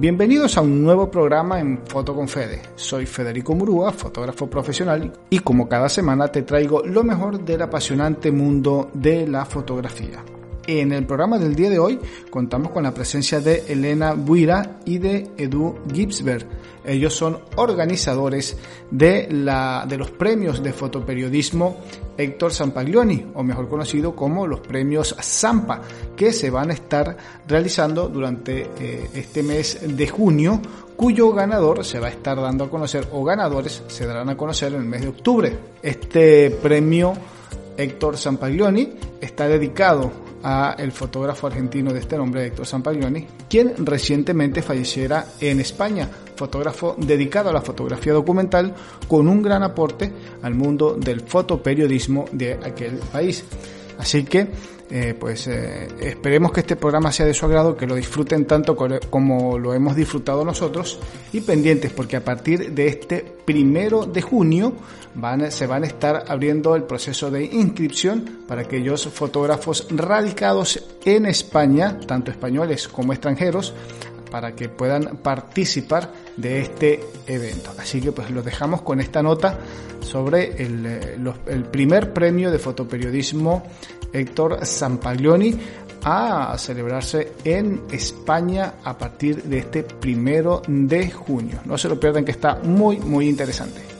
Bienvenidos a un nuevo programa en Foto con Fede. Soy Federico Murúa, fotógrafo profesional y como cada semana te traigo lo mejor del apasionante mundo de la fotografía. En el programa del día de hoy contamos con la presencia de Elena Buira y de Edu Gibsberg. Ellos son organizadores de, la, de los premios de fotoperiodismo Héctor Sampaglioni, o mejor conocido como los premios Zampa, que se van a estar realizando durante eh, este mes de junio, cuyo ganador se va a estar dando a conocer, o ganadores se darán a conocer en el mes de octubre. Este premio Héctor Sampaglioni está dedicado a el fotógrafo argentino de este nombre, Héctor Sampaglioni, quien recientemente falleciera en España, fotógrafo dedicado a la fotografía documental con un gran aporte al mundo del fotoperiodismo de aquel país. Así que eh, pues eh, esperemos que este programa sea de su agrado, que lo disfruten tanto como lo hemos disfrutado nosotros y pendientes porque a partir de este primero de junio van, se van a estar abriendo el proceso de inscripción para aquellos fotógrafos radicados en España, tanto españoles como extranjeros, para que puedan participar de este evento. Así que pues lo dejamos con esta nota sobre el, eh, el primer premio de fotoperiodismo Héctor Zampaglioni a celebrarse en España a partir de este primero de junio. No se lo pierdan que está muy muy interesante.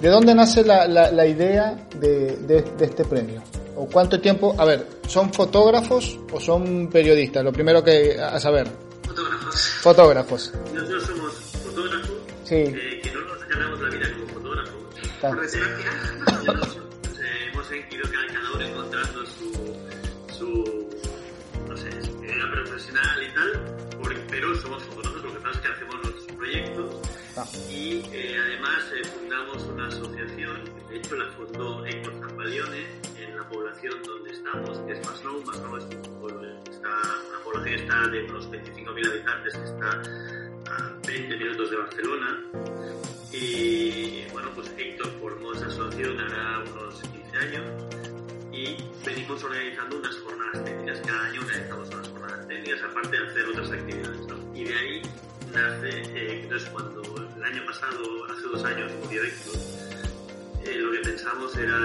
¿De dónde nace la, la, idea de, de, este premio? ¿O cuánto tiempo? A ver, ¿son fotógrafos o son periodistas? Lo primero que a saber. Fotógrafos. Fotógrafos. Nosotros somos fotógrafos. Sí. Eh, que no nos ganamos la vida como fotógrafos. Por desgracia, hemos seguido cada uno encontrando su, su no sé, vida profesional y tal, pero somos fotógrafos, lo que pasa es que hacemos nuestros proyectos ah. y eh, además eh, fundamos una asociación, de hecho la fundó Héctor Zampalione la población donde estamos, que es Masnou. Masnou es está, una población está de unos 25.000 habitantes que está a 20 minutos de Barcelona y bueno, pues Héctor formó esa asociación hará unos 15 años y venimos organizando unas jornadas técnicas. Cada año organizamos unas jornadas técnicas, aparte de hacer otras actividades. Y de ahí nace, eh, entonces cuando el año pasado, hace dos años, murió Héctor, eh, lo que pensamos era,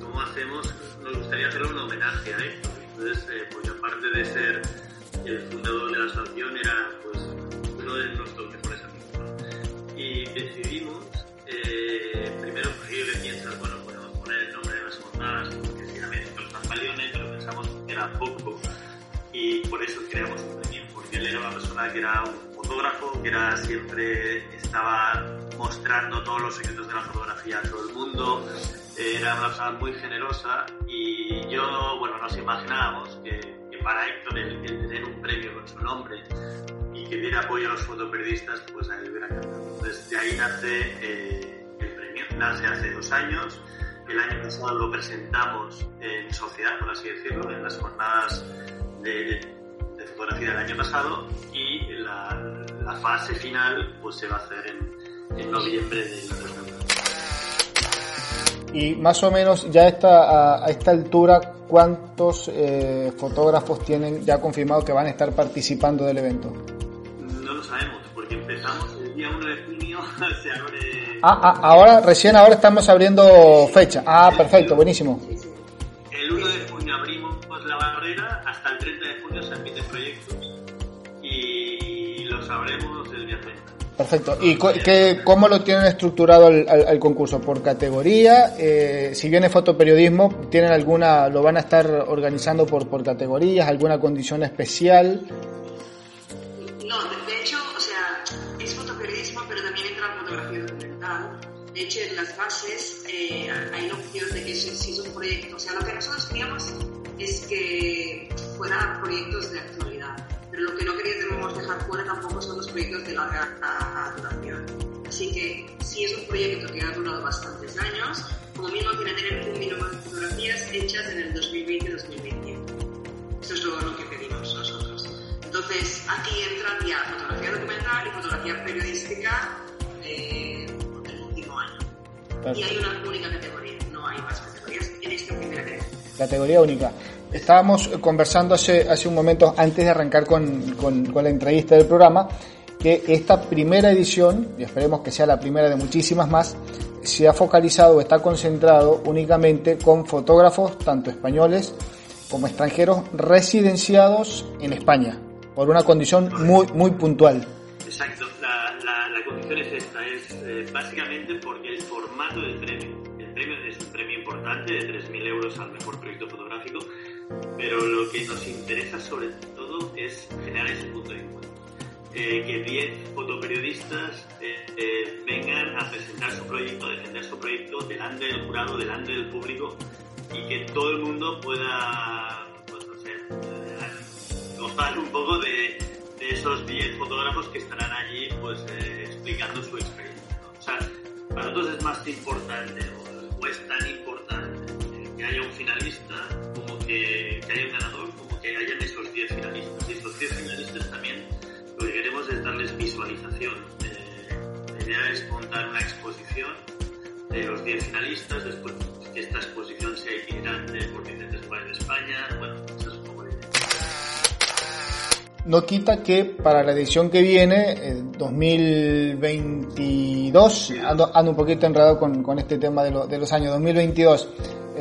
¿cómo hacemos? Nos gustaría hacer un homenaje a Héctor. Entonces, eh, pues aparte de ser el fundador de la asociación, era pues uno de nuestros mejores amigos. Y decidimos, eh, primero, porque yo piensas, bueno, podemos poner el nombre de las jornadas, porque también los Zampaliones, pero pensamos que era poco, y por eso creamos un premio, porque él era una persona que era un fotógrafo, que era siempre estaba mostrando todos los secretos de la fotografía a todo el mundo, era una persona muy generosa y yo, bueno, nos imaginábamos que, para Héctor el, tener un premio con su nombre y que diera apoyo a los fotoperiodistas, pues a él hubiera encantado. Entonces de ahí nace eh, el premio, nace hace dos años. El año pasado lo presentamos en sociedad, por así decirlo, en las jornadas de, fotografía del año pasado y la, la, fase final pues se va a hacer en, en noviembre 2020. Y más o menos ya está, a, esta altura, ¿cuántos eh, fotógrafos tienen ya confirmado que van a estar participando del evento? No lo sabemos, porque empezamos el día 1 de junio, se abre... Ah, ah, ahora, recién ahora estamos abriendo fecha. Ah, perfecto, buenísimo. El 1 de junio abrimos la barrera, hasta el 30 de junio se admiten proyectos y lo sabremos el día 30. Perfecto. ¿Y qué, cómo lo tienen estructurado el, concurso? ¿Por categoría? Eh, si viene fotoperiodismo, ¿tienen alguna, lo van a estar organizando por, por categorías, alguna condición especial? No, de hecho, o sea, es fotoperiodismo, pero también entra fotografía documental. De hecho, en las bases eh, hay la opción de que si es un proyecto, o sea, lo que nosotros queríamos es que fueran proyectos de actualidad lo que no queríamos dejar fuera tampoco son los proyectos de larga duración. Así que si es un proyecto que ha durado bastantes años, como mínimo tiene que tener un mínimo de fotografías hechas en el 2020-2021. Eso es lo, que pedimos nosotros. Entonces, aquí entran ya fotografía documental y fotografía periodística eh, del último año. Y hay una única categoría, no hay más categorías en esta primera categoría. Categoría única. Estábamos conversando hace, hace un momento, antes de arrancar con, con, la entrevista del programa, que esta primera edición, y esperemos que sea la primera de muchísimas más, se ha focalizado, está concentrado únicamente con fotógrafos, tanto españoles como extranjeros, residenciados en España, por una condición muy, muy puntual. Exacto, la, la, condición es esta, es eh, básicamente porque el formato del premio, el premio es un premio importante de 3.000 euros al mejor proyecto fotográfico, pero lo que nos interesa sobre todo es generar ese punto de encuentro. Eh, que 10 fotoperiodistas eh, eh, vengan a presentar su proyecto, a defender su proyecto delante del jurado, delante del público y que todo el mundo pueda, pues no sé, gozar un poco de, de, esos 10 fotógrafos que estarán allí pues explicando su experiencia. O sea, para nosotros es más importante o, es tan importante que haya un finalista que, que haya un ganador, como que hayan esos 10 finalistas. Y esos 10 finalistas también lo que queremos es darles visualización. Eh, la idea es montar una exposición de los 10 finalistas, después que esta exposición sea itinerante por diferentes lugares de España. Bueno, esa es un poco la idea. No quita que para la edición que viene, 2022, ando, ando, un poquito enredado con, con este tema de, lo, de los años 2022,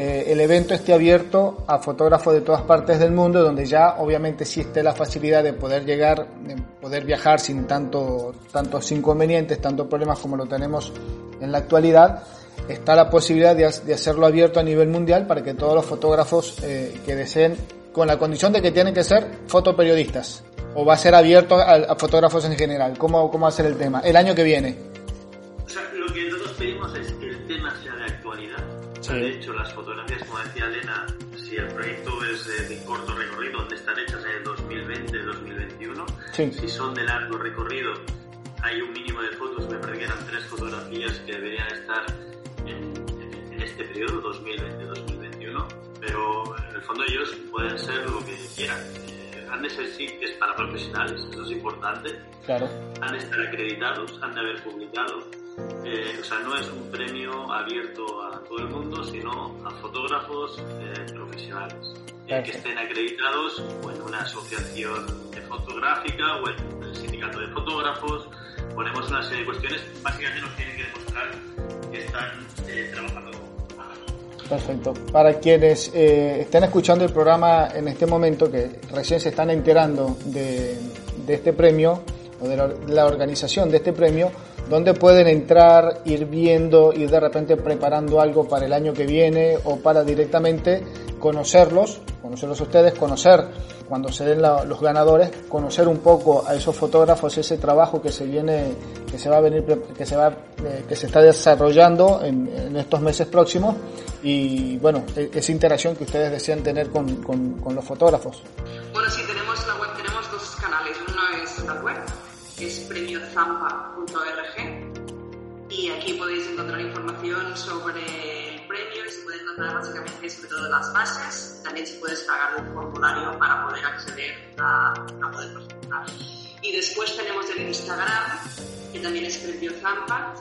eh, el evento esté abierto a fotógrafos de todas partes del mundo, donde ya obviamente existe la facilidad de poder llegar, de poder viajar sin tanto, tantos inconvenientes, tantos problemas como lo tenemos en la actualidad. Está la posibilidad de, hacerlo abierto a nivel mundial para que todos los fotógrafos eh, que deseen, con la condición de que tienen que ser fotoperiodistas, o va a ser abierto a, fotógrafos en general. ¿Cómo, ¿Cómo va a ser el tema? El año que viene. De hecho, las fotografías, como decía Elena, si el proyecto es de, corto recorrido, donde están hechas en el 2020-2021, si son de largo recorrido, hay un mínimo de fotos, me parece que eran tres fotografías que deberían estar en, en este periodo, 2020-2021, pero en el fondo ellos pueden ser lo que quieran. Eh, han de ser es para profesionales, eso es importante. Claro. Han de estar acreditados, han de haber publicado eh, o sea, no es un premio abierto a todo el mundo, sino a fotógrafos eh, profesionales eh, que estén acreditados en una asociación fotográfica o en el sindicato de fotógrafos. Ponemos una serie de cuestiones, básicamente nos tienen que demostrar que están trabajando Perfecto. Para quienes estén escuchando el programa en este momento, que recién se están enterando de, de este premio o de la, organización de este premio, donde pueden entrar, ir viendo, ir de repente preparando algo para el año que viene o para directamente conocerlos, conocerlos ustedes, conocer cuando se den los ganadores, conocer un poco a esos fotógrafos, ese trabajo que se viene, que se va a venir, que se va, eh, que se está desarrollando en, estos meses próximos y bueno, e, esa interacción que ustedes desean tener con, con, los fotógrafos. Bueno, sí, tenemos la web, tenemos dos canales, uno es la web es premiozampa.org y aquí podéis encontrar información sobre premio y se puede encontrar básicamente sobre todo las bases. También se puede descargar un formulario para poder acceder a, a poder participar. Y después tenemos el Instagram, que también es Premio Zampa,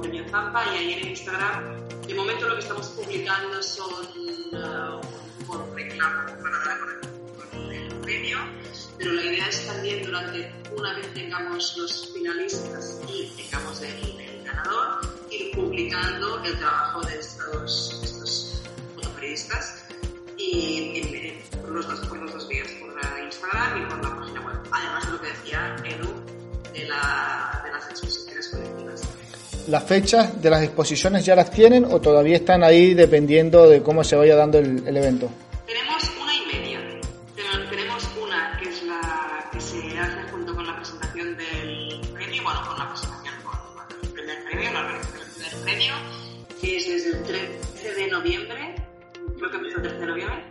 Premio Zampa, y ahí en el Instagram, de momento lo que estamos publicando son uh, por reclamo para dar con el premio pero la idea es también durante, una vez tengamos los finalistas y tengamos el, ganador, ir publicando el trabajo de estos, estos fotoperiodistas y, por, los dos, por los dos vías, por Instagram y por la página web. Además de lo que decía Edu de, la, de las exposiciones colectivas. ¿Las fechas de las exposiciones ya las tienen o todavía están ahí dependiendo de cómo se vaya dando el, el evento? Tenemos una y media. Tenemos una que es la que se hace junto con la presentación del premio, bueno, con la presentación con el primer premio, la organización premio, que es desde el 13 de noviembre, creo que empieza el 13 de noviembre.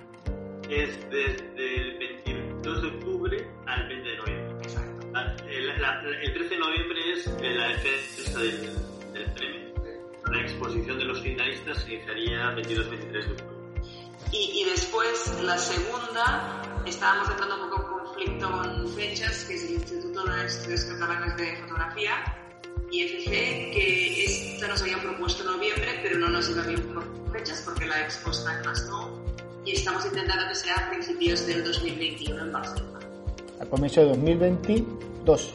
Es desde el 22 de octubre al 20 de noviembre. Exacto. el 13 de noviembre es la defensa del, del premio. La exposición de los finalistas se iniciaría 22-23 de octubre. Y, y, después, la segunda, estábamos entrando un poco en conflicto con fechas, que es el Instituto de Estudios Catalanes de Fotografía, IFG, que esta nos habían propuesto en noviembre, pero no nos iba bien por fechas, porque la expo está en Masnou. y estamos intentando que sea a principios del 2021 en Barcelona. A comienzo de 2022.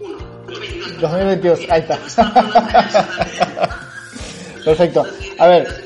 1, 2022. 2022, ahí está. Perfecto. A ver,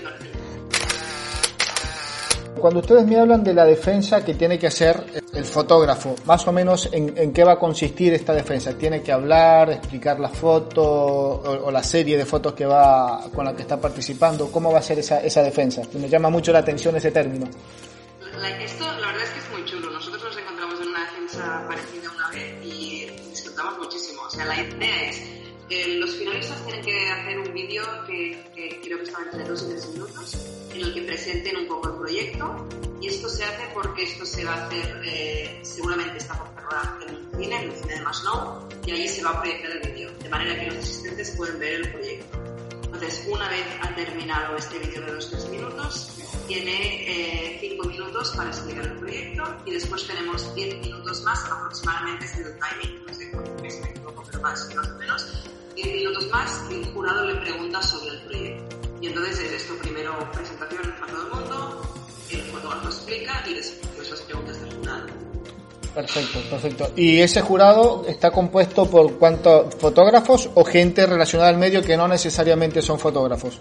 cuando ustedes me hablan de la defensa que tiene que hacer el fotógrafo, más o menos en, qué va a consistir esta defensa. ¿Tiene que hablar, explicar la foto o, la serie de fotos que va con la que está participando? ¿Cómo va a ser esa, esa defensa? Me llama mucho la atención ese término. esto, la verdad es que es muy chulo. Nosotros nos encontramos en una defensa parecida una vez y disfrutamos muchísimo. O sea, la idea es que los finalistas tienen que hacer un vídeo que, que creo que está entre dos y tres minutos en el que presenten un poco el proyecto. Y esto se hace porque esto se va a hacer, eh, seguramente está por cerrar en un cine, en el cine de Maslow, y ahí se va a proyectar el vídeo, de manera que los asistentes pueden ver el proyecto. Entonces, una vez ha terminado este vídeo de 2-3 minutos, tiene 5 eh, minutos para explicar el proyecto y después tenemos 10 minutos más, aproximadamente es el timing, no sé cuánto es, pero más, más o menos, 10 minutos más y el jurado le pregunta sobre el proyecto. Y entonces es esto, primero presentación a todo el mundo, el fotógrafo explica y después las preguntas del jurado. Perfecto, perfecto. ¿Y ese jurado está compuesto por cuántos fotógrafos o gente relacionada al medio que no necesariamente son fotógrafos?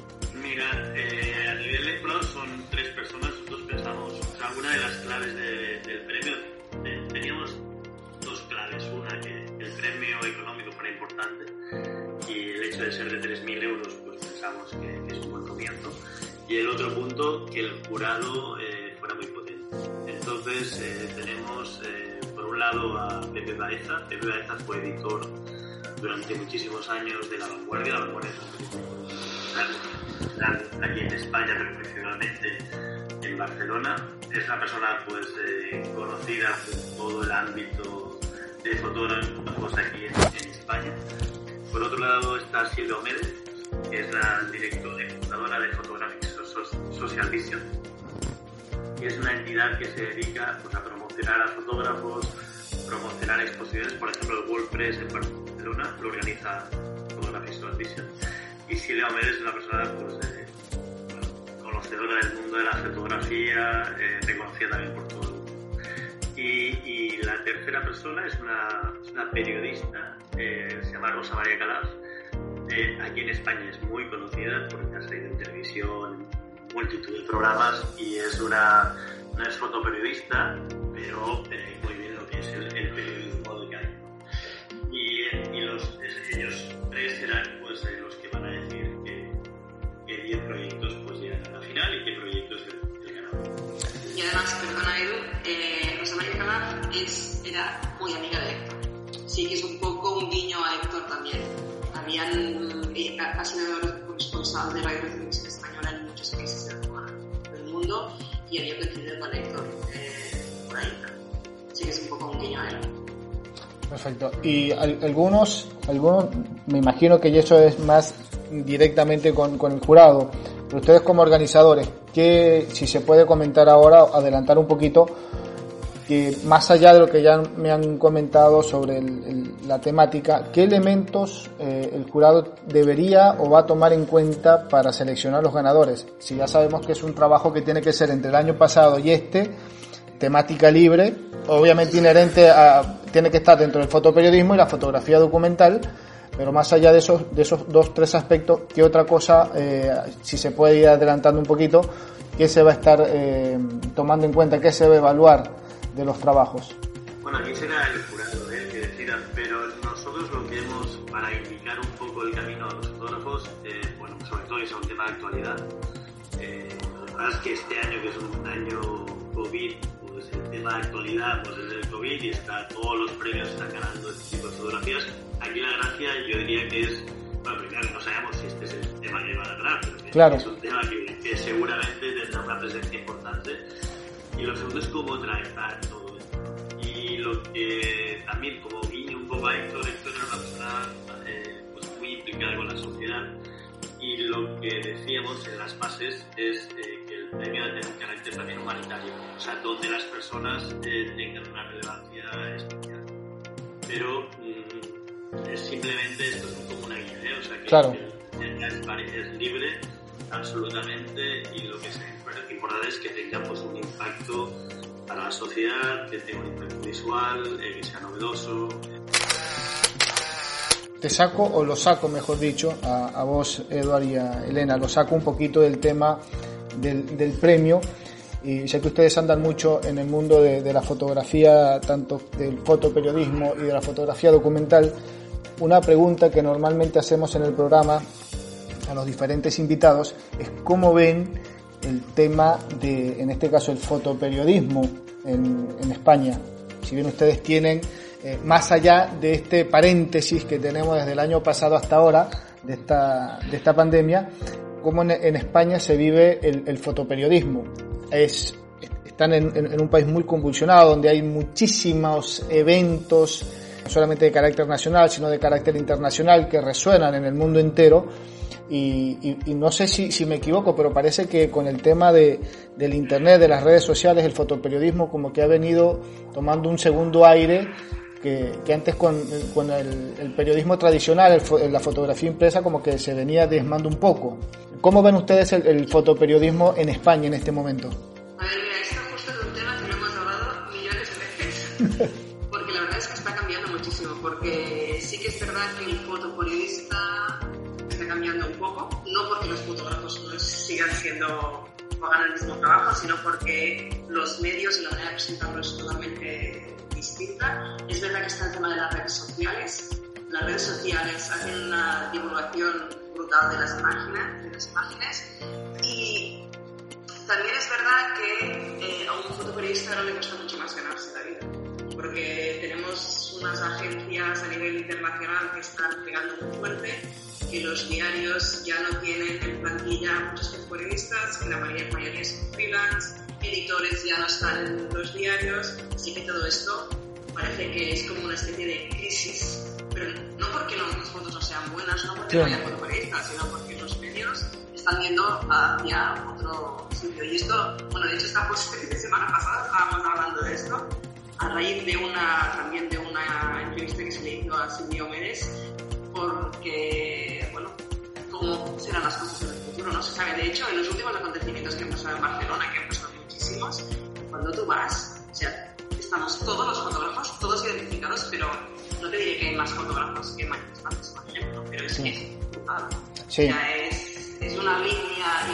Que el jurado eh, fuera muy potente. Entonces eh, tenemos eh, por un lado a Pepe Baeza. Pepe Baeza fue editor durante muchísimos años de La Vanguardia. La Vanguardia es aquí en España, pero en Barcelona. Es una persona pues conocida por todo el ámbito de fotógrafos aquí en, España. Por otro lado está Silvia Méndez, que es la directora y fundadora de Photographic Social Vision, y es una entidad que se dedica pues, a promocionar a fotógrafos, promocionar exposiciones, por ejemplo el WordPress en Barcelona lo organiza Photographic Social Vision. Y Silvia Omer es una persona pues, eh, conocedora del mundo de la fotografía, eh, reconocida también por todo el mundo. Y, la tercera persona es una, una periodista, eh, se llama Rosa María Calaf, aquí en España es muy conocida porque ha salido en televisión, multitud de programas y es una, no es fotoperiodista, pero eh, muy bien lo que es el, periodismo de calle. Y, y los, ellos tres serán pues, eh, los que van a decir que 10 proyectos pues, llegan a la final y qué proyectos el, el ganador. Y además, perdona Edu, eh, Rosa María Calaf es, era muy amiga de Héctor. Sí que es un poco un guiño a Héctor también habían, eh, ha sido responsable de Radio Televisión Española en muchos países del mundo y había coincidido con Héctor eh, por ahí. Así que es un poco un guiño a él. Perfecto. Y algunos, algunos, me imagino que eso es más directamente con, con el jurado, pero ustedes como organizadores, ¿qué, si se puede comentar ahora, adelantar un poquito, que más allá de lo que ya me han comentado sobre la temática, ¿qué elementos eh, el jurado debería o va a tomar en cuenta para seleccionar los ganadores? Si ya sabemos que es un trabajo que tiene que ser entre el año pasado y este, temática libre, obviamente inherente tiene que estar dentro del fotoperiodismo y la fotografía documental, pero más allá de esos, de esos dos, tres aspectos, ¿qué otra cosa, eh, si se puede ir adelantando un poquito, qué se va a estar eh, tomando en cuenta, qué se va a evaluar de los trabajos? Bueno, aquí será el jurado ¿eh? el que decida, pero nosotros lo que hemos, para indicar un poco el camino a los fotógrafos, eh, bueno, sobre todo es un tema de actualidad. Eh, la es que este año, que es un año COVID, pues el tema de actualidad pues es el COVID y está, todos los premios están ganando este tipo de fotografías. Aquí la gracia yo diría que es, bueno, primero no sabemos si este es el tema que va a ganar, pero claro. es un tema que, que seguramente tendrá una presencia importante y lo segundo es cómo tratar todo esto. Y lo que también, como guiño un poco a Héctor, Héctor era una persona eh, pues muy implicada con la sociedad. Y lo que decíamos en las bases es eh, que el premio debe tener un carácter también humanitario, o sea, donde las personas eh, tengan una relevancia especial. Pero mm, es simplemente esto es poco una guía, o sea, que claro. el, es, es libre absolutamente y lo que se importante es que tenga pues, un impacto para la sociedad, que tenga un impacto visual, eh, que sea novedoso. Te saco, o lo saco, mejor dicho, a, vos, Eduard y a Elena, lo saco un poquito del tema del, del premio y sé que ustedes andan mucho en el mundo de, de, la fotografía, tanto del fotoperiodismo y de la fotografía documental, una pregunta que normalmente hacemos en el programa a los diferentes invitados es cómo ven el tema de, en este caso, el fotoperiodismo en, España. Si bien ustedes tienen, eh, más allá de este paréntesis que tenemos desde el año pasado hasta ahora, de esta, de esta pandemia, cómo en, España se vive el, el fotoperiodismo. Es, están en, en, un país muy convulsionado, donde hay muchísimos eventos, no solamente de carácter nacional, sino de carácter internacional, que resuenan en el mundo entero y, y, no sé si, si, me equivoco, pero parece que con el tema de, del Internet, de las redes sociales, el fotoperiodismo como que ha venido tomando un segundo aire que, que antes con, con el, el, periodismo tradicional, el, la fotografía impresa, como que se venía desmando un poco. ¿Cómo ven ustedes el, el fotoperiodismo en España en este momento? Un tema que lo hemos hablado millones de veces, porque la verdad es que está cambiando muchísimo, porque sí que es verdad que sigan siendo o hagan el mismo trabajo, sino porque los medios y la manera de presentarlo es totalmente distinta. Es verdad que está el tema de las redes sociales. Las redes sociales hacen una divulgación brutal de las imágenes, de las imágenes y también es verdad que eh, a un fotoperiodista no le cuesta mucho más ganarse la vida, porque tenemos unas agencias a nivel internacional que están pegando muy fuerte que los diarios ya no tienen en plantilla muchos periodistas, que la mayoría, mayoría son freelance, editores ya no están en los diarios, así que todo esto parece que es como una especie de crisis, pero no porque las fotos no sean buenas, no porque no haya fotoperiodistas, sino porque los medios están yendo hacia otro sitio. Y esto, bueno, de hecho esta semana pasada estábamos hablando de esto, a raíz de una, también de una entrevista que se le hizo a Silvio Méndez, serán las cosas en el futuro no se sabe. De hecho, en los últimos acontecimientos que han pasado en Barcelona, que han pasado muchísimos, cuando tú vas, o sea, estamos todos los fotógrafos, todos identificados, pero no te diré que hay más fotógrafos que manifestantes, por ejemplo, pero es que es brutal. Sí. O sea, es, es una línea,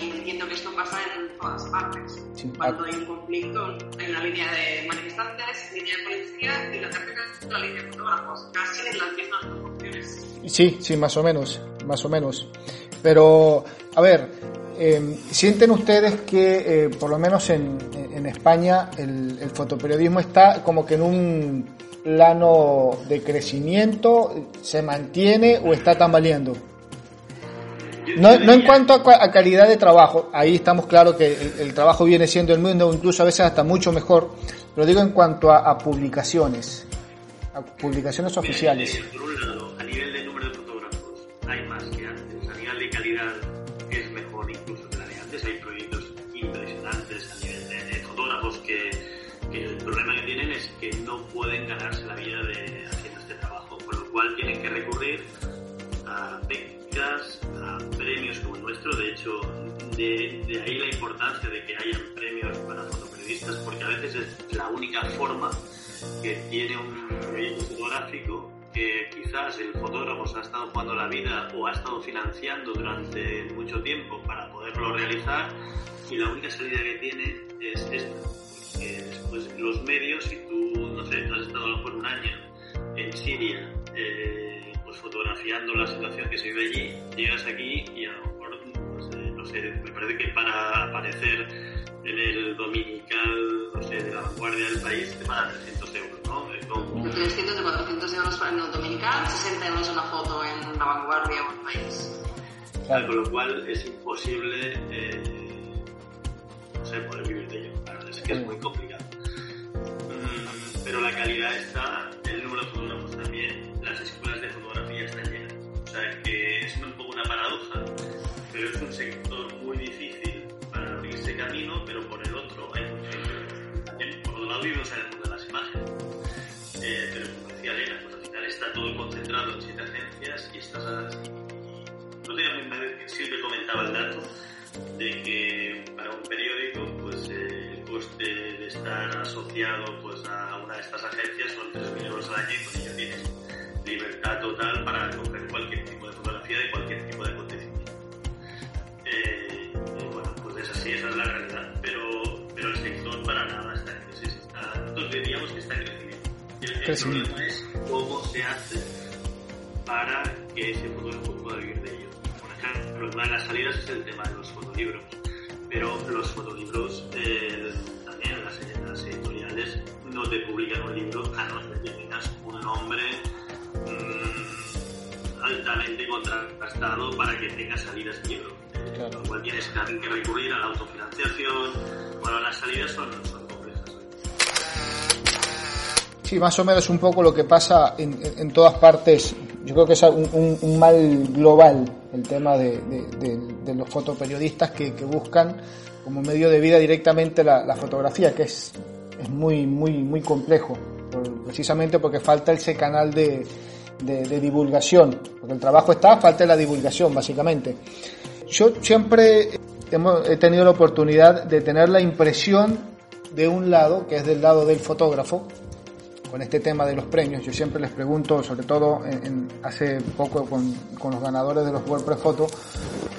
y entiendo que esto pasa en todas partes. Sí. Cuando hay un conflicto, hay una línea de manifestantes, línea de policía, y la tercera es la línea de fotógrafos, casi en las mismas proporciones. Sí, sí, más o menos, más o menos. Pero, a ver, eh, ¿sienten ustedes que, eh, por lo menos en, en España, el, fotoperiodismo está como que en un plano de crecimiento, se mantiene o está tambaleando? No, no en cuanto a, calidad de trabajo, ahí estamos claros que el, trabajo viene siendo el mundo, incluso a veces hasta mucho mejor, pero digo en cuanto a, publicaciones, a publicaciones oficiales. Cual tienen que recurrir a becas, a premios como el nuestro, de hecho, de, de, ahí la importancia de que haya premios para fotoperiodistas, porque a veces es la única forma que tiene un proyecto fotográfico que quizás el fotógrafo se ha estado jugando la vida o ha estado financiando durante mucho tiempo para poderlo realizar y la única salida que tiene es esta. Porque después los medios, si tú, no sé, has estado mejor un año en Siria, eh, pues fotografiando la situación que se vive allí, llegas aquí y a lo mejor, no sé, no sé me parece que para aparecer en el dominical, no sé, de la vanguardia del país, te pagan 300 euros, ¿no? Es como... 300 o 400 euros para el dominical, 60 euros una foto en la vanguardia o el país. Claro, con lo cual es imposible, eh, no sé, poder vivir de ello. Claro, es que es muy complicado. Mm, pero la calidad está, Lado, vivimos en el mundo de las imágenes. Eh, pero como decía Elena, pues al final está todo concentrado en siete agencias y estas. No tenía Silvia comentaba el dato de que para un periódico, pues eh, el coste de estar asociado pues, a una de estas agencias son 3.000 euros al año y con ello tienes libertad total para Es cómo se hace para que ese fotógrafo pueda vivir de ello. Por ejemplo, una de las salidas es el tema de los fotolibros pero los fotolibros eh, también las, las, editoriales no te publican un libro a no ser que tengas un nombre mmm, altamente contrastado para que tenga salidas libro. Claro. Igual tienes que recurrir a la autofinanciación. Bueno, las salidas son, son. Sí, más o menos un poco lo que pasa en, en todas partes. Yo creo que es un, mal global el tema de, de, de los fotoperiodistas que, buscan como medio de vida directamente la, la fotografía, que es, muy, muy, muy complejo, precisamente porque falta ese canal de, divulgación, porque el trabajo está, falta la divulgación, básicamente. Yo siempre he tenido la oportunidad de tener la impresión de un lado, que es del lado del fotógrafo, con este tema de los premios. Yo siempre les pregunto, sobre todo hace poco con, con, los ganadores de los WordPress Photo,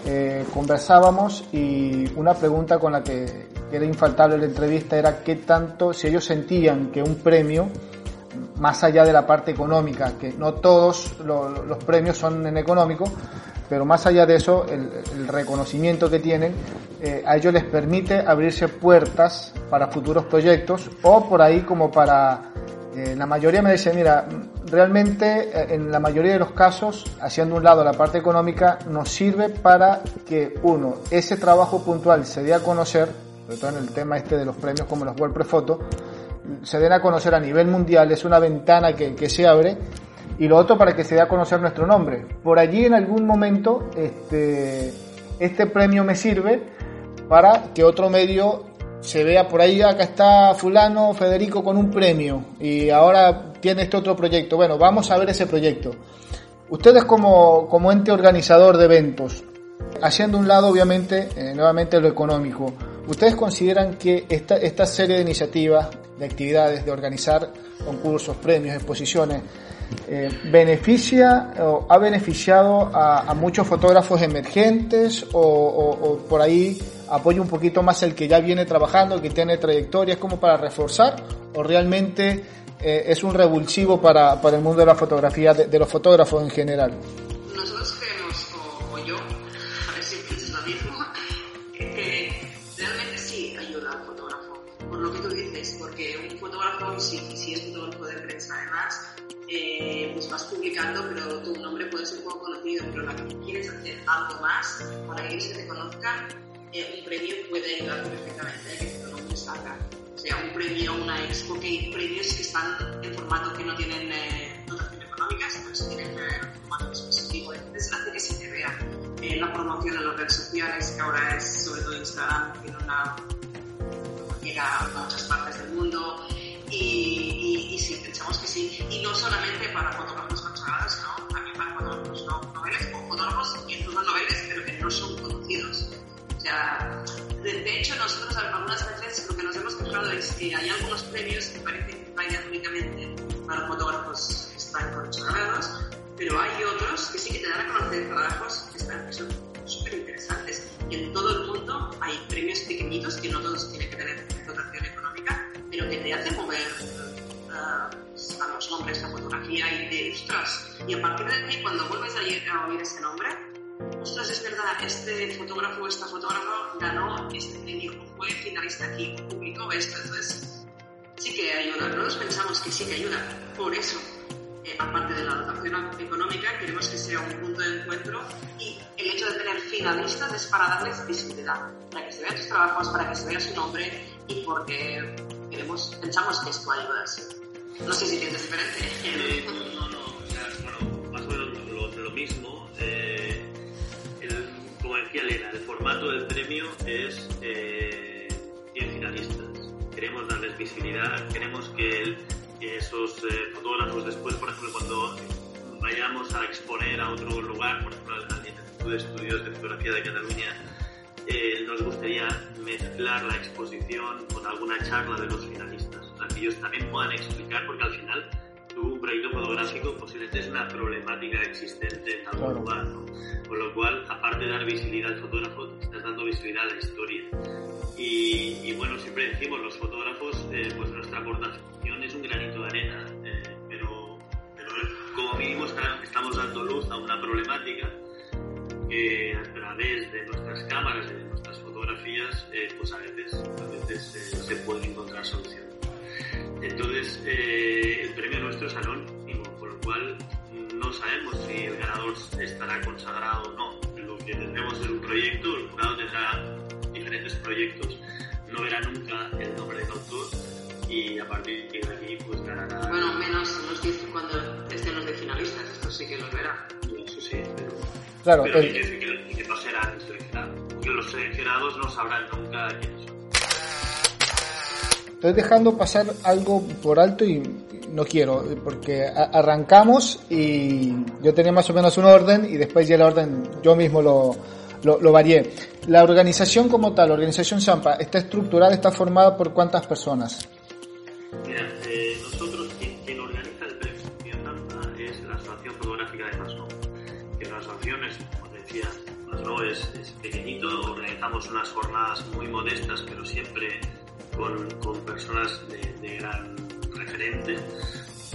eh, conversábamos y una pregunta con la que era infaltable la entrevista era qué tanto, si ellos sentían que un premio, más allá de la parte económica, que no todos lo, los premios son en económico, pero más allá de eso, el, el reconocimiento que tienen, eh, a ellos les permite abrirse puertas para futuros proyectos o por ahí como para eh, la mayoría me dice, mira, realmente eh, en la mayoría de los casos, haciendo un lado la parte económica, nos sirve para que uno, ese trabajo puntual se dé a conocer, sobre todo en el tema este de los premios como los WordPress Photo, se den a conocer a nivel mundial, es una ventana que, que se abre, y lo otro para que se dé a conocer nuestro nombre. Por allí en algún momento este, este premio me sirve para que otro medio se vea por ahí, acá está fulano Federico con un premio y ahora tiene este otro proyecto. Bueno, vamos a ver ese proyecto. Ustedes como, como ente organizador de eventos, haciendo un lado obviamente, eh, nuevamente lo económico, ¿ustedes consideran que esta, esta serie de iniciativas, de actividades, de organizar concursos, premios, exposiciones, eh, beneficia o ha beneficiado a, muchos fotógrafos emergentes o por ahí apoya un poquito más el que ya viene trabajando, que tiene trayectoria, es como para reforzar o realmente eh, es un revulsivo para, para, el mundo de la fotografía, de, los fotógrafos en general? Nosotros creemos, o, o yo, a ver si es lo mismo, que realmente sí ayuda al fotógrafo, por lo que tú dices, porque un fotógrafo, si, si es fotógrafo de prensa además, eh, pues vas publicando, pero tu nombre puede ser poco conocido, pero la que quieres hacer algo más para que se te conozca, eh, un premio puede ayudar perfectamente a que tu nombre salga. O sea, un premio, una expo, que hay premios que están en formato que no tienen eh, dotación económica, sino que tienen eh, formato específico. Entonces hace que se te vea eh, la promoción en las redes sociales, que ahora es sobre todo Instagram, que una, llega a muchas partes del mundo. Y, y, y, sí, pensamos que sí. Y no solamente para fotógrafos consagrados, sino también para fotógrafos no noveles o fotógrafos que incluso noveles, pero que no son conocidos. O sea, de, hecho, nosotros algunas veces lo que nos hemos fijado es que hay algunos premios que parecen que vayan únicamente para fotógrafos que están consagrados, pero hay otros que sí que te dan a conocer trabajos que, están, que son súper interesantes. Y en todo el mundo hay premios pequeñitos que no todos tienen que tener dotación económica, pero que te hacen mover uh, a los nombres, la fotografía y de, ostras, y a partir de aquí, cuando vuelves a oír ese nombre, ostras, es verdad, este fotógrafo o esta fotógrafa ganó este premio, fue finalista aquí, publicó esto, entonces sí que ayuda. Nosotros pensamos que sí que ayuda, por eso, eh, aparte de la dotación económica, queremos que sea un punto de encuentro y el hecho de tener finalistas es para darles visibilidad, para que se vean tus trabajos, para que se vea su nombre y porque queremos, pensamos que esto ayuda. No sé si tienes diferente. Formato del premio es eh, 10 finalistas. Queremos darles visibilidad, queremos que, el, esos eh, fotógrafos después, por ejemplo, cuando vayamos a exponer a otro lugar, por ejemplo, al Instituto de Estudios de Fotografía de Cataluña, eh, nos gustaría mezclar la exposición con alguna charla de los finalistas, sea, que ellos también puedan explicar, porque al final tu proyecto fotográfico posiblemente es una problemática existente en algún lugar, ¿no? Con lo cual, aparte de dar visibilidad al fotógrafo, estás dando visibilidad a la historia. Y, bueno, siempre decimos, los fotógrafos, eh, pues nuestra aportación es un granito de arena, eh, pero, pero como mínimo estamos dando luz a una problemática que a través de nuestras cámaras y de nuestras fotografías, eh, pues a veces, a veces se puede encontrar solución. Entonces, eh, el premio nuestro es anónimo, por lo cual no sabemos si el ganador estará consagrado o no. Lo que tendremos es un proyecto, el jurado tendrá diferentes proyectos, no verá nunca el nombre del autor y a partir de aquí pues ganará... Bueno, menos los 10 cuando estén los de finalistas, esto sí que los verá. Eso sí, pero Claro, pero el- que, que- que no serán seleccionados. Porque los seleccionados no sabrán nunca quiénes son. Estoy dejando pasar algo por alto y no quiero, porque arrancamos y yo tenía más o menos un orden y después ya el orden yo mismo lo, lo, lo varié. La organización como tal, la organización Sampa, está estructurada, está formada por cuántas personas. Mira, eh, nosotros quien, quien organiza el premio Zampa es la Asociación Fotográfica de Masnou. Que la asociación es, como decía, es, es pequeñito, organizamos unas jornadas muy modestas, pero siempre con, personas de, gran referente.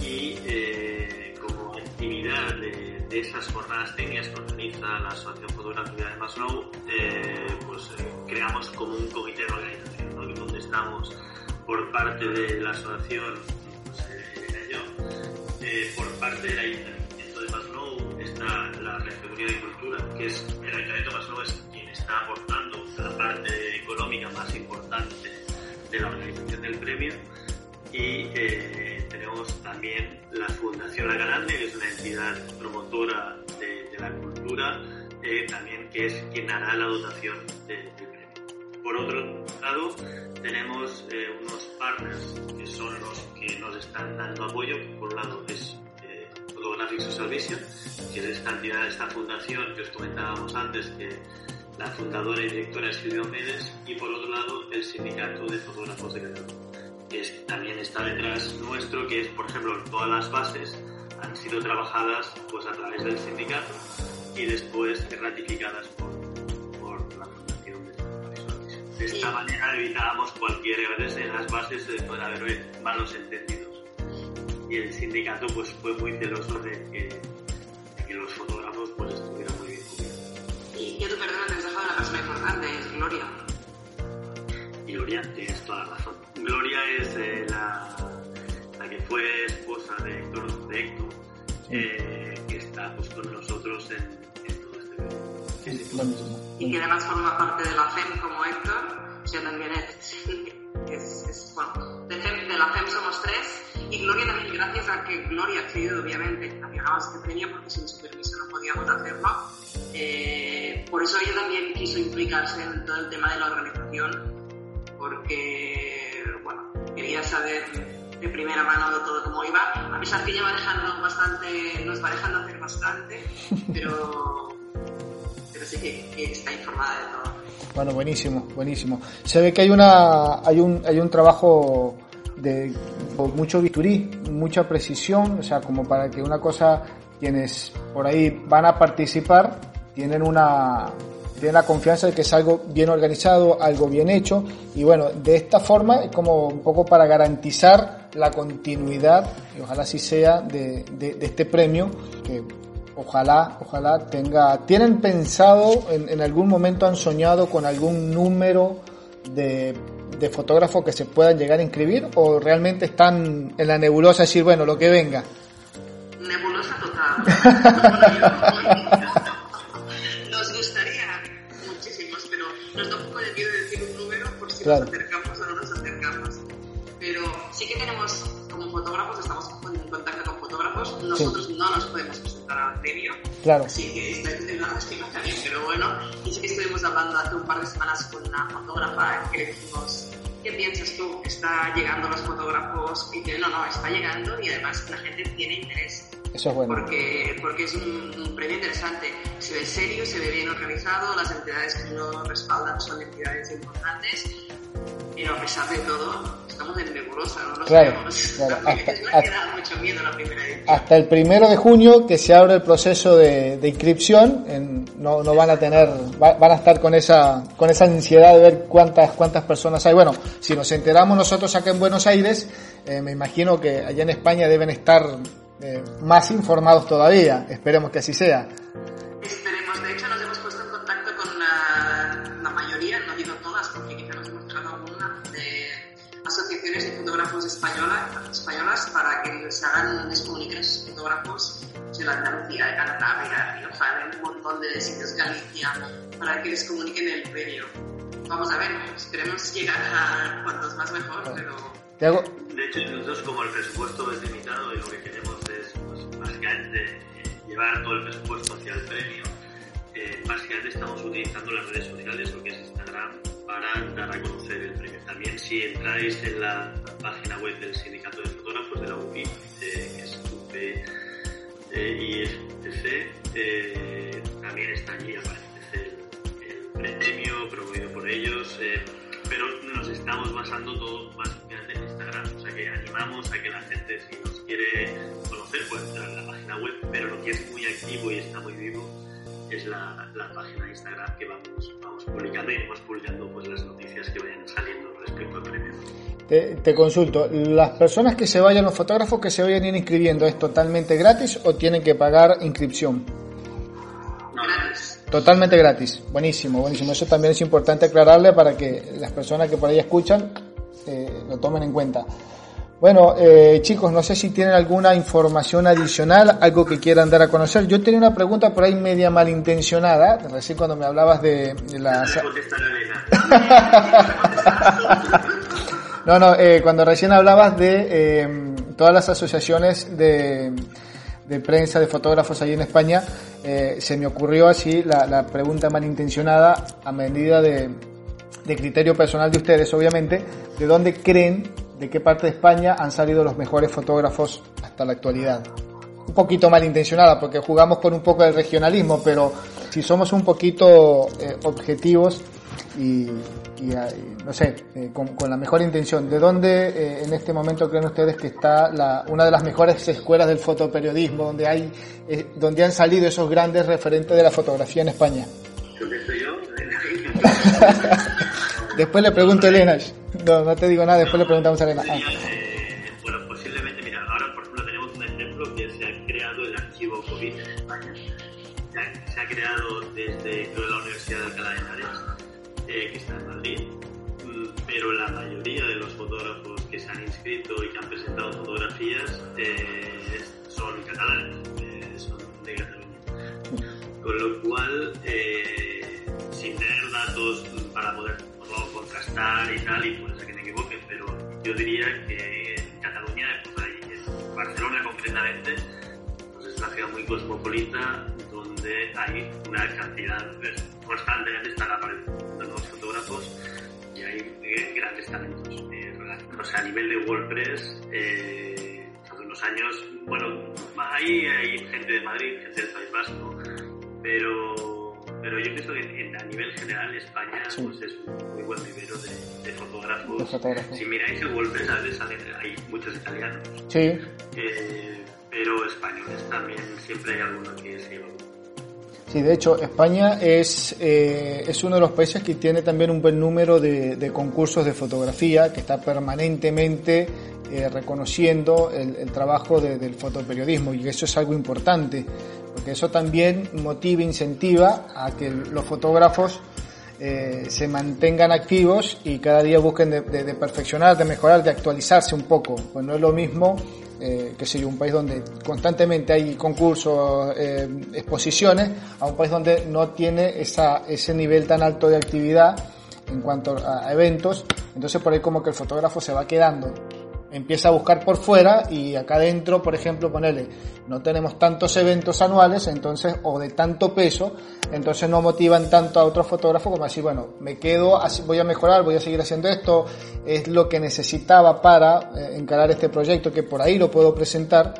Y eh, como actividad de, esas jornadas técnicas que organiza la Asociación Fotográfica de Masnou, eh, pues eh, creamos como un comité de organización, ¿no? donde estamos por parte de la asociación, pues, eh, yo, por parte del Ayuntamiento de Masnou está la Regiduría de Cultura, que es el Ayuntamiento de Masnou es quien está aportando la parte económica más importante de la organización del premio y eh, tenemos también la Fundación La Grande, que es una entidad promotora de, de la cultura, eh, también que es quien hará la dotación de- del premio. Por otro lado, tenemos eh, unos partners que son los que nos están dando apoyo. Por un lado es eh, Photographic Social Vision, que es esta entidad, esta fundación que os comentábamos antes, que la fundadora y directora Silvia Méndez, y por otro lado el Sindicato de Fotógrafos de Cataluña, que es- también está detrás nuestro, que es, por ejemplo, todas las bases han sido trabajadas pues, a través del sindicato y después ratificadas por, por la Fundación de Fotógrafos. De esta manera evitábamos cualquier errores en las bases, se puede haber malos entendidos. Y el sindicato pues fue muy celoso de que, de que los fotógrafos pues cubiertos. Y yo te has dejado una persona importante, es Gloria. Y Gloria, tienes toda la razón. Gloria es eh, la, la que fue esposa de Héctor, de Héctor eh, que está pues, con nosotros en, en todo este periodo. Sí, sí. Y que además forma parte de la FEM como Héctor, yo también es, es, es bueno, de, FEM, de la FEM somos tres, y Gloria también, gracias a que Gloria ha accedido obviamente a que hagamos este premio, porque sin su permiso no podíamos hacerlo, eh, por eso ella también quiso implicarse en todo el tema de la organización, porque, bueno, quería saber de primera mano de todo cómo iba, a pesar que ella va dejando bastante, nos va dejando hacer bastante, pero, pero sí que, que está informada de todo. Bueno, buenísimo, buenísimo. Se ve que hay una, hay un, hay un trabajo de mucho bisturí, mucha precisión, o sea, como para que una cosa, quienes por ahí van a participar, tienen una, tienen la confianza de que es algo bien organizado, algo bien hecho, y bueno, de esta forma es como un poco para garantizar la continuidad, y ojalá así sea, de, de, de este premio, que ojalá, ojalá tenga, ¿tienen pensado en, en algún momento han soñado con algún número de, de fotógrafos que se puedan llegar a inscribir o realmente están en la nebulosa decir, bueno, lo que venga? Nebulosa total. Nos gustaría muchísimos, pero nos da un poco de miedo decir un número por si Claro. nos acercamos o no nos acercamos. Pero sí que tenemos, como fotógrafos, estamos en contacto con fotógrafos. Nosotros no nos podemos presentar al premio, Claro, así que esta es lástima también, pero bueno. Y sí que estuvimos hablando hace un par de semanas con una fotógrafa que le dijimos, ¿qué piensas tú? ¿Está llegando los fotógrafos? Y dice, no, no, está llegando y además la gente tiene interés. Eso es bueno. Porque, porque es un, premio interesante. Se ve serio, se ve bien organizado, las entidades que lo respaldan son entidades importantes, pero a pesar de todo, estamos en nebulosa, no lo claro, Claro. Hasta, mucho miedo la primera hasta el primero de junio que se abre el proceso de, inscripción, no, no, van a tener, van a estar con esa, con esa ansiedad de ver cuántas, cuántas personas hay. Bueno, si nos enteramos nosotros acá en Buenos Aires, eh, me imagino que allá en España deben estar eh, más informados todavía. Esperemos que así sea. Fotógrafos españolas, españolas para que se hagan, les comuniquen sus fotógrafos de la Andalucía, de Cantabria, de Rioja, de un montón de sitios Galicia, para que les comuniquen el premio. Vamos a ver, esperemos llegar a cuantos más mejor, pero... De hecho, nosotros como el presupuesto es limitado y lo que queremos básicamente llevar todo el presupuesto hacia el premio, eh, básicamente estamos utilizando las redes sociales, lo que es Instagram, para dar a conocer el premio. También si entráis en la página web del Sindicato de Fotógrafos de la UPI, eh, que es UPI eh, también está allí, aparece el, premio promovido por ellos, eh, pero nos estamos basando todo más en Instagram, o sea que animamos a que la gente, si nos quiere conocer, pues entrar en la página web, pero lo que es muy activo y está muy vivo es la, página de Instagram que vamos, vamos publicando y vamos publicando pues las noticias que vayan saliendo respecto al premio. Te, te, consulto, ¿las personas que se vayan, los fotógrafos que se vayan a ir inscribiendo, es totalmente gratis o tienen que pagar inscripción? No, gratis. Totalmente gratis. Buenísimo, buenísimo. Eso también es importante aclararle para que las personas que por ahí escuchan eh, lo tomen en cuenta. Bueno, eh, chicos, no sé si tienen alguna información adicional, algo que quieran dar a conocer. Yo tenía una pregunta por ahí media malintencionada, recién cuando me hablabas de, la... no, no, eh, cuando recién hablabas de eh, todas las asociaciones de, de, prensa, de fotógrafos ahí en España, eh, se me ocurrió así la, la pregunta malintencionada a medida de, de criterio personal de ustedes, obviamente, de dónde creen de qué parte de España han salido los mejores fotógrafos hasta la actualidad. Un poquito malintencionada porque jugamos con un poco de regionalismo, pero si somos un poquito eh, objetivos y, no sé, eh, con, la mejor intención, ¿de dónde eh, en este momento creen ustedes que está la, una de las mejores escuelas del fotoperiodismo, donde, hay, donde han salido esos grandes referentes de la fotografía en España? Después le pregunto a Elena. No, no te digo nada, después le preguntamos a Elena. Ah. Eh, bueno, posiblemente, mira, ahora por ejemplo tenemos un ejemplo que se ha creado el archivo COVID en España. Se ha, creado desde pero la mayoría de los fotógrafos que se han inscrito y que han presentado fotografías eh, son catalanes, son de Cataluña. Con lo cual, sin tener datos para poder contrastar y tal, y puede ser que me equivoque, pero yo diría que en Cataluña, en Barcelona concretamente, pues es una ciudad muy cosmopolita donde hay una cantidad constantemente están apareciendo grandes talentos. Eh, o sea, a nivel de WordPress, eh, hace unos años, bueno, ahí hay gente de Madrid, gente del País Vasco, pero pero yo pienso que a nivel general España pues es un muy buen vivero de, fotógrafos. Si miráis el golpe, ¿sabes? hay muchos italianos. Sí. Eh, pero españoles también, siempre hay alguno que se lleva Sí, de hecho, España es, eh, es uno de los países que tiene también un buen número de, de concursos de fotografía, que está permanentemente eh, reconociendo el, trabajo de, del fotoperiodismo y eso es algo importante porque eso también motiva, incentiva a que los fotógrafos eh, se mantengan activos y cada día busquen de, de, perfeccionar, de mejorar, de actualizarse un poco. Pues no es lo mismo, eh, que sea un país donde constantemente hay concursos, eh, exposiciones, a un país donde no tiene esa, ese nivel tan alto de actividad en cuanto a eventos. Entonces por ahí como que el fotógrafo se va quedando empieza a buscar por fuera y acá adentro, por ejemplo, ponerle, no tenemos tantos eventos anuales, entonces, o de tanto peso, entonces no motivan tanto a otros fotógrafos como así, bueno, me quedo, voy a mejorar, voy a seguir haciendo esto, es lo que necesitaba para eh, encarar este proyecto, que por ahí lo puedo presentar.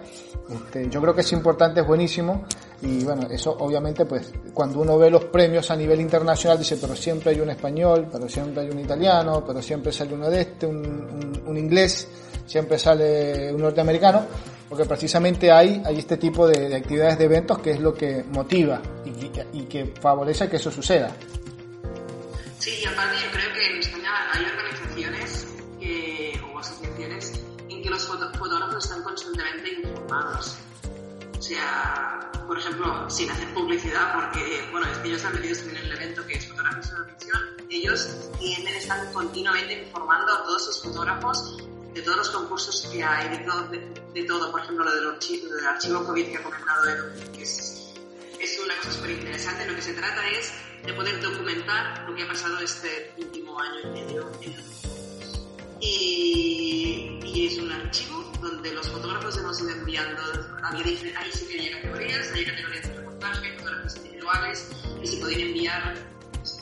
Este, yo creo que es importante, es buenísimo y bueno, eso obviamente pues cuando uno ve los premios a nivel internacional dice, pero siempre hay un español, pero siempre hay un italiano, pero siempre sale uno de este, un, un, inglés, siempre sale un norteamericano, porque precisamente hay, hay este tipo de, actividades de eventos que es lo que motiva y, y que favorece que eso suceda. Sí, y aparte yo creo que en España hay organizaciones que, o asociaciones en que los fotógrafos están constantemente informados. O sea, por ejemplo, sin hacer publicidad, porque, bueno, es que ellos han metido en el evento que es Fotógrafos de Ficción, ellos tienen, están continuamente informando a todos sus fotógrafos de todos los concursos que hay, de todo, de, todo. por ejemplo, lo del archivo, del archivo COVID que ha comentado Edu, que es, es una cosa súper interesante. Lo que se trata es de poder documentar lo que ha pasado este último año y medio y, y, es un archivo donde los fotógrafos hemos ido enviando, había ahí sí que hay categorías, hay categorías de reportaje, fotografías individuales, y se podían enviar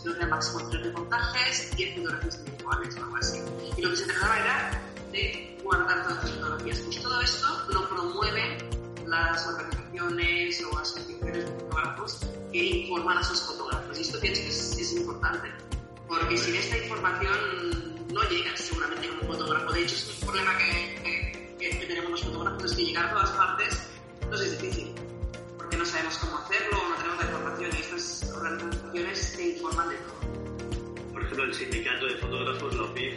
los de máximo tres reportajes, 10 fotografías individuales o algo así. Y lo que se trataba era de guardar todas las fotografías. Pues todo esto lo promueven las organizaciones o asociaciones de fotógrafos que informan a sus fotógrafos. Y esto pienso que es, es importante, porque sin esta información no llegas seguramente como fotógrafo. De hecho, es un problema que, que, que, tenemos los fotógrafos, es que llegar a todas partes nos es difícil, porque no sabemos cómo hacerlo, no tenemos la información y estas organizaciones te informan de todo. Por ejemplo, el sindicato de fotógrafos, la OPIF,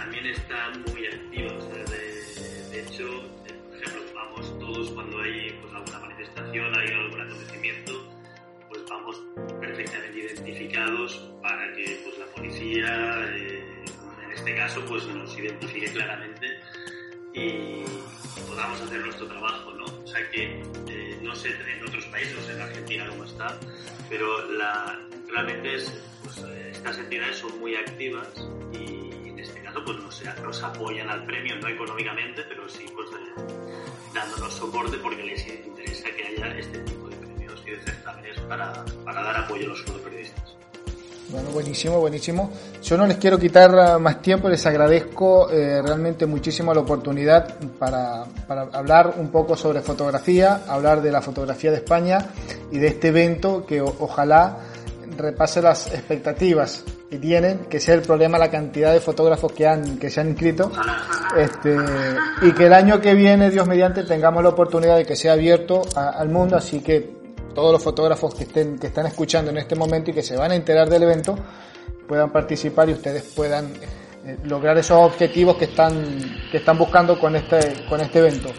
también está muy sea, de, de, hecho, por ejemplo, vamos todos cuando hay pues, alguna manifestación, hay algún acontecimiento, pues vamos perfectamente identificados para que pues, la policía... Eh, en este caso pues nos identifique claramente y, podamos hacer nuestro trabajo, ¿no? O sea que eh, no sé en otros países, en Argentina cómo está, pero la, realmente es, pues, estas entidades son muy activas y pues nos, nos apoyan al premio, no económicamente, pero sí pues eh, dándonos soporte porque les interesa que haya este tipo de premios y de certámenes para, para dar apoyo a los fotoperiodistas. Bueno, buenísimo, buenísimo. Yo no les quiero quitar ah, más tiempo, les agradezco eh, realmente muchísimo la oportunidad para, para, hablar un poco sobre fotografía, hablar de la fotografía de España y de este evento que ojalá repase las expectativas que tienen, que sea el problema la cantidad de fotógrafos que han que se han inscrito, este, y que el año que viene, Dios mediante, tengamos la oportunidad de que sea abierto al mundo, así que todos los fotógrafos que estén que están escuchando en este momento y que se van a enterar del evento puedan participar y ustedes puedan eh, lograr esos objetivos que están que están buscando con este con este evento.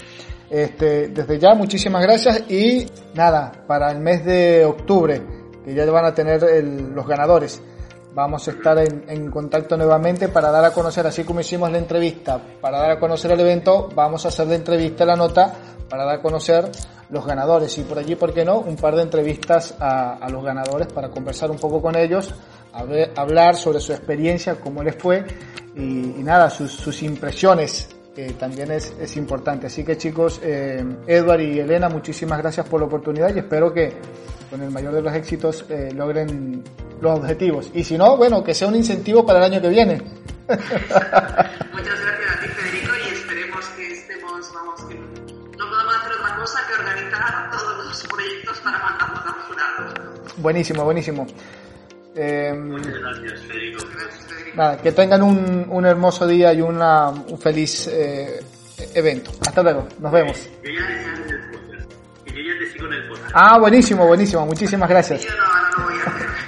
Este, desde ya muchísimas gracias y nada, para el mes de octubre que ya van a tener los ganadores. Vamos a estar en, en, contacto nuevamente para dar a conocer, así como hicimos la entrevista, para dar a conocer el evento, vamos a hacer la entrevista, la nota, para dar a conocer los ganadores y por allí, ¿por qué no? Un par de entrevistas a, los ganadores para conversar un poco con ellos, hablar sobre su experiencia, cómo les fue y, nada, sus, impresiones. Que también es, es, importante. Así que chicos, eh, Edward y Elena, muchísimas gracias por la oportunidad y espero que con el mayor de los éxitos eh, logren los objetivos. Y si no, bueno, que sea un incentivo para el año que viene. Muchas gracias a ti, Federico, y esperemos que estemos, vamos, que no podamos hacer otra cosa que organizar todos los proyectos para mandarlos a los jurados. Buenísimo, buenísimo. Eh, Muchas gracias, Federico. Nada, que tengan un, un hermoso día y una, un feliz eh, evento. Hasta luego, nos vemos. Podcast. Ah, buenísimo, buenísimo. Muchísimas gracias.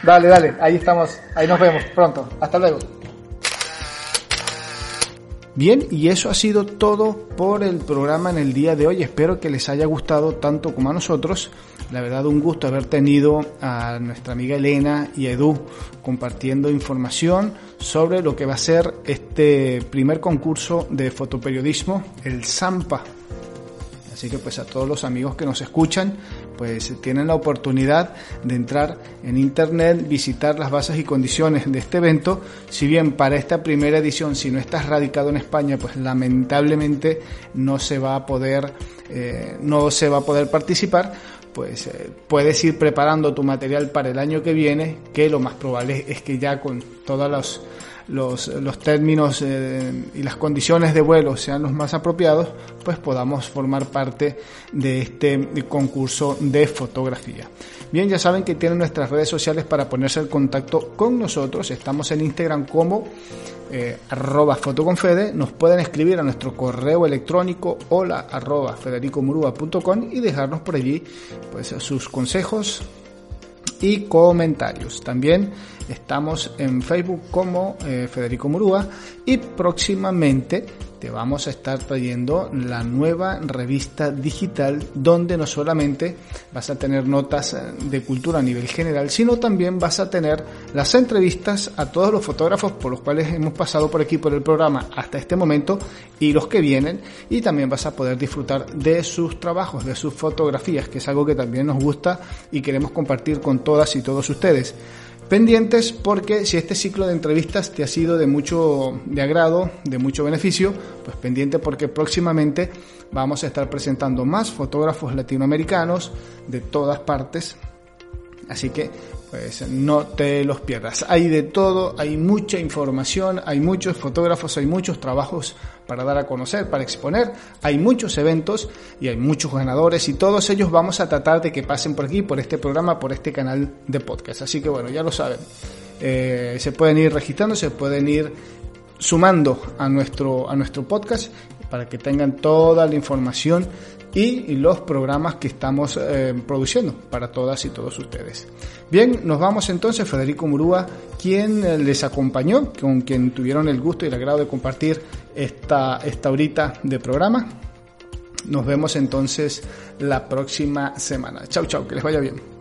Dale, dale, ahí estamos, ahí nos vemos pronto. Hasta luego. Bien, y eso ha sido todo por el programa en el día de hoy. Espero que les haya gustado tanto como a nosotros. La verdad, un gusto haber tenido a nuestra amiga Elena y a Edu compartiendo información sobre lo que va a ser este primer concurso de fotoperiodismo, el ZAMPA. Así que pues a todos los amigos que nos escuchan, pues tienen la oportunidad de entrar en internet, visitar las bases y condiciones de este evento. Si bien para esta primera edición, si no estás radicado en España, pues lamentablemente no se va a poder, eh, no se va a poder participar, pues eh, puedes ir preparando tu material para el año que viene, que lo más probable es que ya con todas las los, los términos eh, y las condiciones de vuelo sean los más apropiados, pues podamos formar parte de este concurso de fotografía. Bien, ya saben que tienen nuestras redes sociales para ponerse en contacto con nosotros. Estamos en Instagram como eh, arroba fotoconfede. Nos pueden escribir a nuestro correo electrónico hola arroba y dejarnos por allí pues, sus consejos, y comentarios. También estamos en Facebook como eh, Federico Murúa y próximamente te vamos a estar trayendo la nueva revista digital donde no solamente vas a tener notas eh, de cultura a nivel general, sino también vas a tener las entrevistas a todos los fotógrafos por los cuales hemos pasado por aquí por el programa hasta este momento y los que vienen y también vas a poder disfrutar de sus trabajos, de sus fotografías, que es algo que también nos gusta y queremos compartir con todas y todos ustedes pendientes porque si este ciclo de entrevistas te ha sido de mucho de agrado, de mucho beneficio, pues pendiente porque próximamente vamos a estar presentando más fotógrafos latinoamericanos de todas partes. Así que pues no te los pierdas. Hay de todo, hay mucha información, hay muchos fotógrafos, hay muchos trabajos para dar a conocer, para exponer, hay muchos eventos y hay muchos ganadores y todos ellos vamos a tratar de que pasen por aquí, por este programa, por este canal de podcast. Así que bueno, ya lo saben. Eh, se pueden ir registrando, se pueden ir sumando a nuestro, a nuestro podcast para que tengan toda la información y los programas que estamos eh, produciendo para todas y todos ustedes. Bien, nos vamos entonces, Federico Murúa, quien eh, les acompañó, con quien tuvieron el gusto y el agrado de compartir esta, esta horita de programa. Nos vemos entonces la próxima semana. Chau, chau, que les vaya bien.